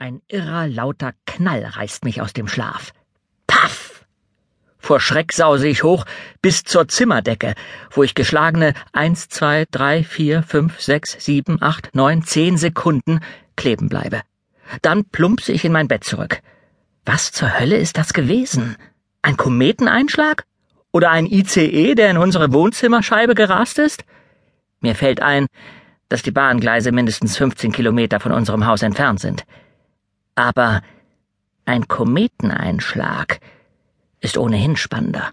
Ein irrer, lauter Knall reißt mich aus dem Schlaf. Paff! Vor Schreck sause ich hoch bis zur Zimmerdecke, wo ich geschlagene eins, zwei, drei, vier, fünf, sechs, sieben, acht, neun, zehn Sekunden kleben bleibe. Dann plumpse ich in mein Bett zurück. Was zur Hölle ist das gewesen? Ein Kometeneinschlag? Oder ein ICE, der in unsere Wohnzimmerscheibe gerast ist? Mir fällt ein, dass die Bahngleise mindestens 15 Kilometer von unserem Haus entfernt sind. Aber ein Kometeneinschlag ist ohnehin spannender.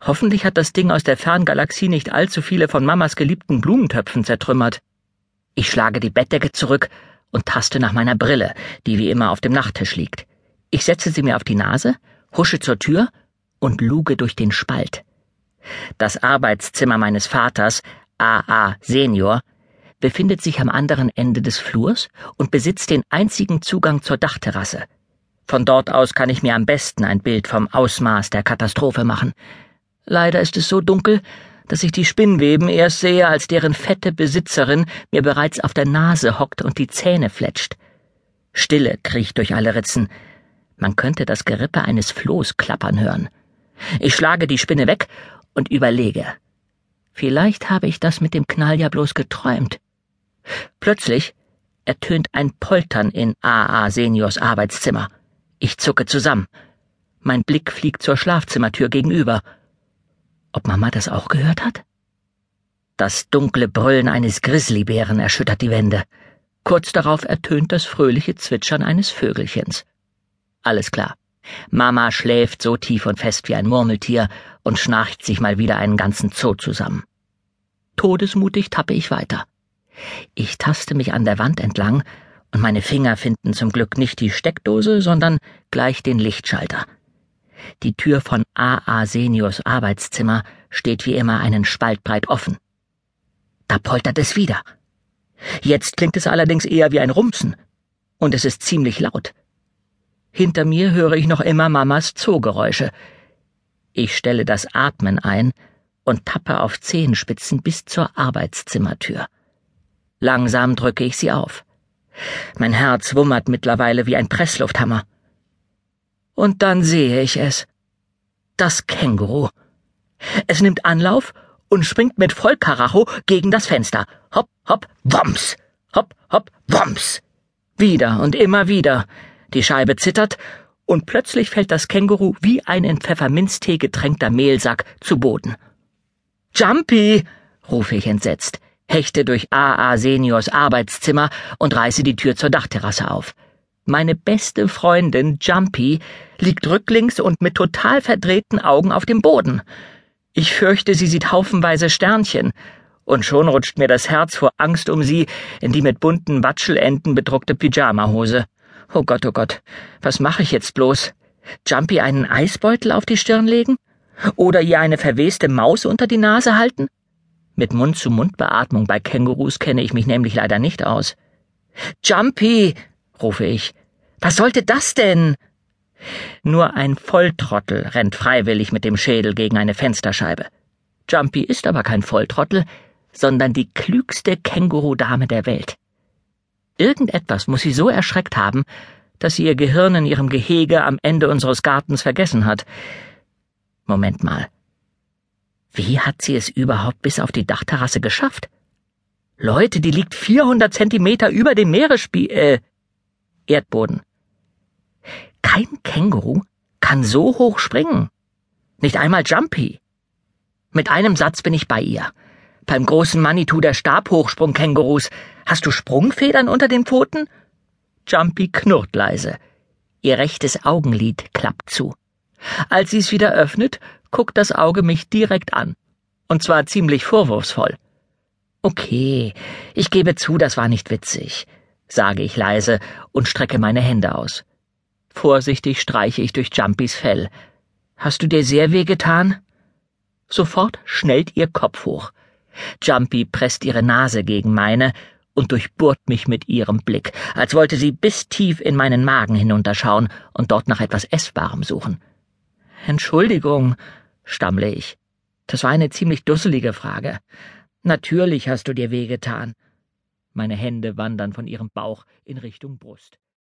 Hoffentlich hat das Ding aus der Ferngalaxie nicht allzu viele von Mamas geliebten Blumentöpfen zertrümmert. Ich schlage die Bettdecke zurück und taste nach meiner Brille, die wie immer auf dem Nachttisch liegt. Ich setze sie mir auf die Nase, husche zur Tür und luge durch den Spalt. Das Arbeitszimmer meines Vaters, AA Senior, befindet sich am anderen Ende des Flurs und besitzt den einzigen Zugang zur Dachterrasse. Von dort aus kann ich mir am besten ein Bild vom Ausmaß der Katastrophe machen. Leider ist es so dunkel, dass ich die Spinnweben erst sehe, als deren fette Besitzerin mir bereits auf der Nase hockt und die Zähne fletscht. Stille kriecht durch alle Ritzen. Man könnte das Gerippe eines Flohs klappern hören. Ich schlage die Spinne weg und überlege. Vielleicht habe ich das mit dem Knall ja bloß geträumt. Plötzlich ertönt ein Poltern in AA Seniors Arbeitszimmer. Ich zucke zusammen. Mein Blick fliegt zur Schlafzimmertür gegenüber. Ob Mama das auch gehört hat? Das dunkle Brüllen eines Grizzlybären erschüttert die Wände. Kurz darauf ertönt das fröhliche Zwitschern eines Vögelchens. Alles klar. Mama schläft so tief und fest wie ein Murmeltier und schnarcht sich mal wieder einen ganzen Zoo zusammen. Todesmutig tappe ich weiter. Ich taste mich an der Wand entlang, und meine Finger finden zum Glück nicht die Steckdose, sondern gleich den Lichtschalter. Die Tür von AA Seniors Arbeitszimmer steht wie immer einen Spalt breit offen. Da poltert es wieder. Jetzt klingt es allerdings eher wie ein Rumsen, und es ist ziemlich laut. Hinter mir höre ich noch immer Mamas Zoogeräusche. Ich stelle das Atmen ein und tappe auf Zehenspitzen bis zur Arbeitszimmertür. Langsam drücke ich sie auf. Mein Herz wummert mittlerweile wie ein Presslufthammer. Und dann sehe ich es. Das Känguru. Es nimmt Anlauf und springt mit Vollkaracho gegen das Fenster. Hopp, hopp, wumms. Hopp, hopp, wumms. Wieder und immer wieder. Die Scheibe zittert und plötzlich fällt das Känguru wie ein in Pfefferminztee getränkter Mehlsack zu Boden. Jumpy! rufe ich entsetzt hechte durch AA Seniors Arbeitszimmer und reiße die Tür zur Dachterrasse auf. Meine beste Freundin Jumpy liegt rücklings und mit total verdrehten Augen auf dem Boden. Ich fürchte, sie sieht haufenweise Sternchen, und schon rutscht mir das Herz vor Angst um sie in die mit bunten Watschelenden bedruckte Pyjamahose. Oh Gott, oh Gott, was mache ich jetzt bloß? Jumpy einen Eisbeutel auf die Stirn legen? Oder ihr eine verweste Maus unter die Nase halten? Mit Mund-zu-Mund-Beatmung bei Kängurus kenne ich mich nämlich leider nicht aus. Jumpy, rufe ich. Was sollte das denn? Nur ein Volltrottel rennt freiwillig mit dem Schädel gegen eine Fensterscheibe. Jumpy ist aber kein Volltrottel, sondern die klügste Kängurudame der Welt. Irgendetwas muss sie so erschreckt haben, dass sie ihr Gehirn in ihrem Gehege am Ende unseres Gartens vergessen hat. Moment mal. Wie hat sie es überhaupt bis auf die Dachterrasse geschafft? Leute, die liegt 400 Zentimeter über dem Meeresspie äh, Erdboden. Kein Känguru kann so hoch springen. Nicht einmal Jumpy. Mit einem Satz bin ich bei ihr. Beim großen Manitou der Stabhochsprungkängurus hast du Sprungfedern unter den Pfoten? Jumpy knurrt leise. Ihr rechtes Augenlid klappt zu. Als sie es wieder öffnet, guckt das Auge mich direkt an. Und zwar ziemlich vorwurfsvoll. Okay, ich gebe zu, das war nicht witzig, sage ich leise und strecke meine Hände aus. Vorsichtig streiche ich durch Jumpys Fell. Hast du dir sehr weh getan? Sofort schnellt ihr Kopf hoch. Jumpy presst ihre Nase gegen meine und durchbohrt mich mit ihrem Blick, als wollte sie bis tief in meinen Magen hinunterschauen und dort nach etwas Essbarem suchen. Entschuldigung, stammle ich. Das war eine ziemlich dusselige Frage. Natürlich hast du dir wehgetan. Meine Hände wandern von ihrem Bauch in Richtung Brust.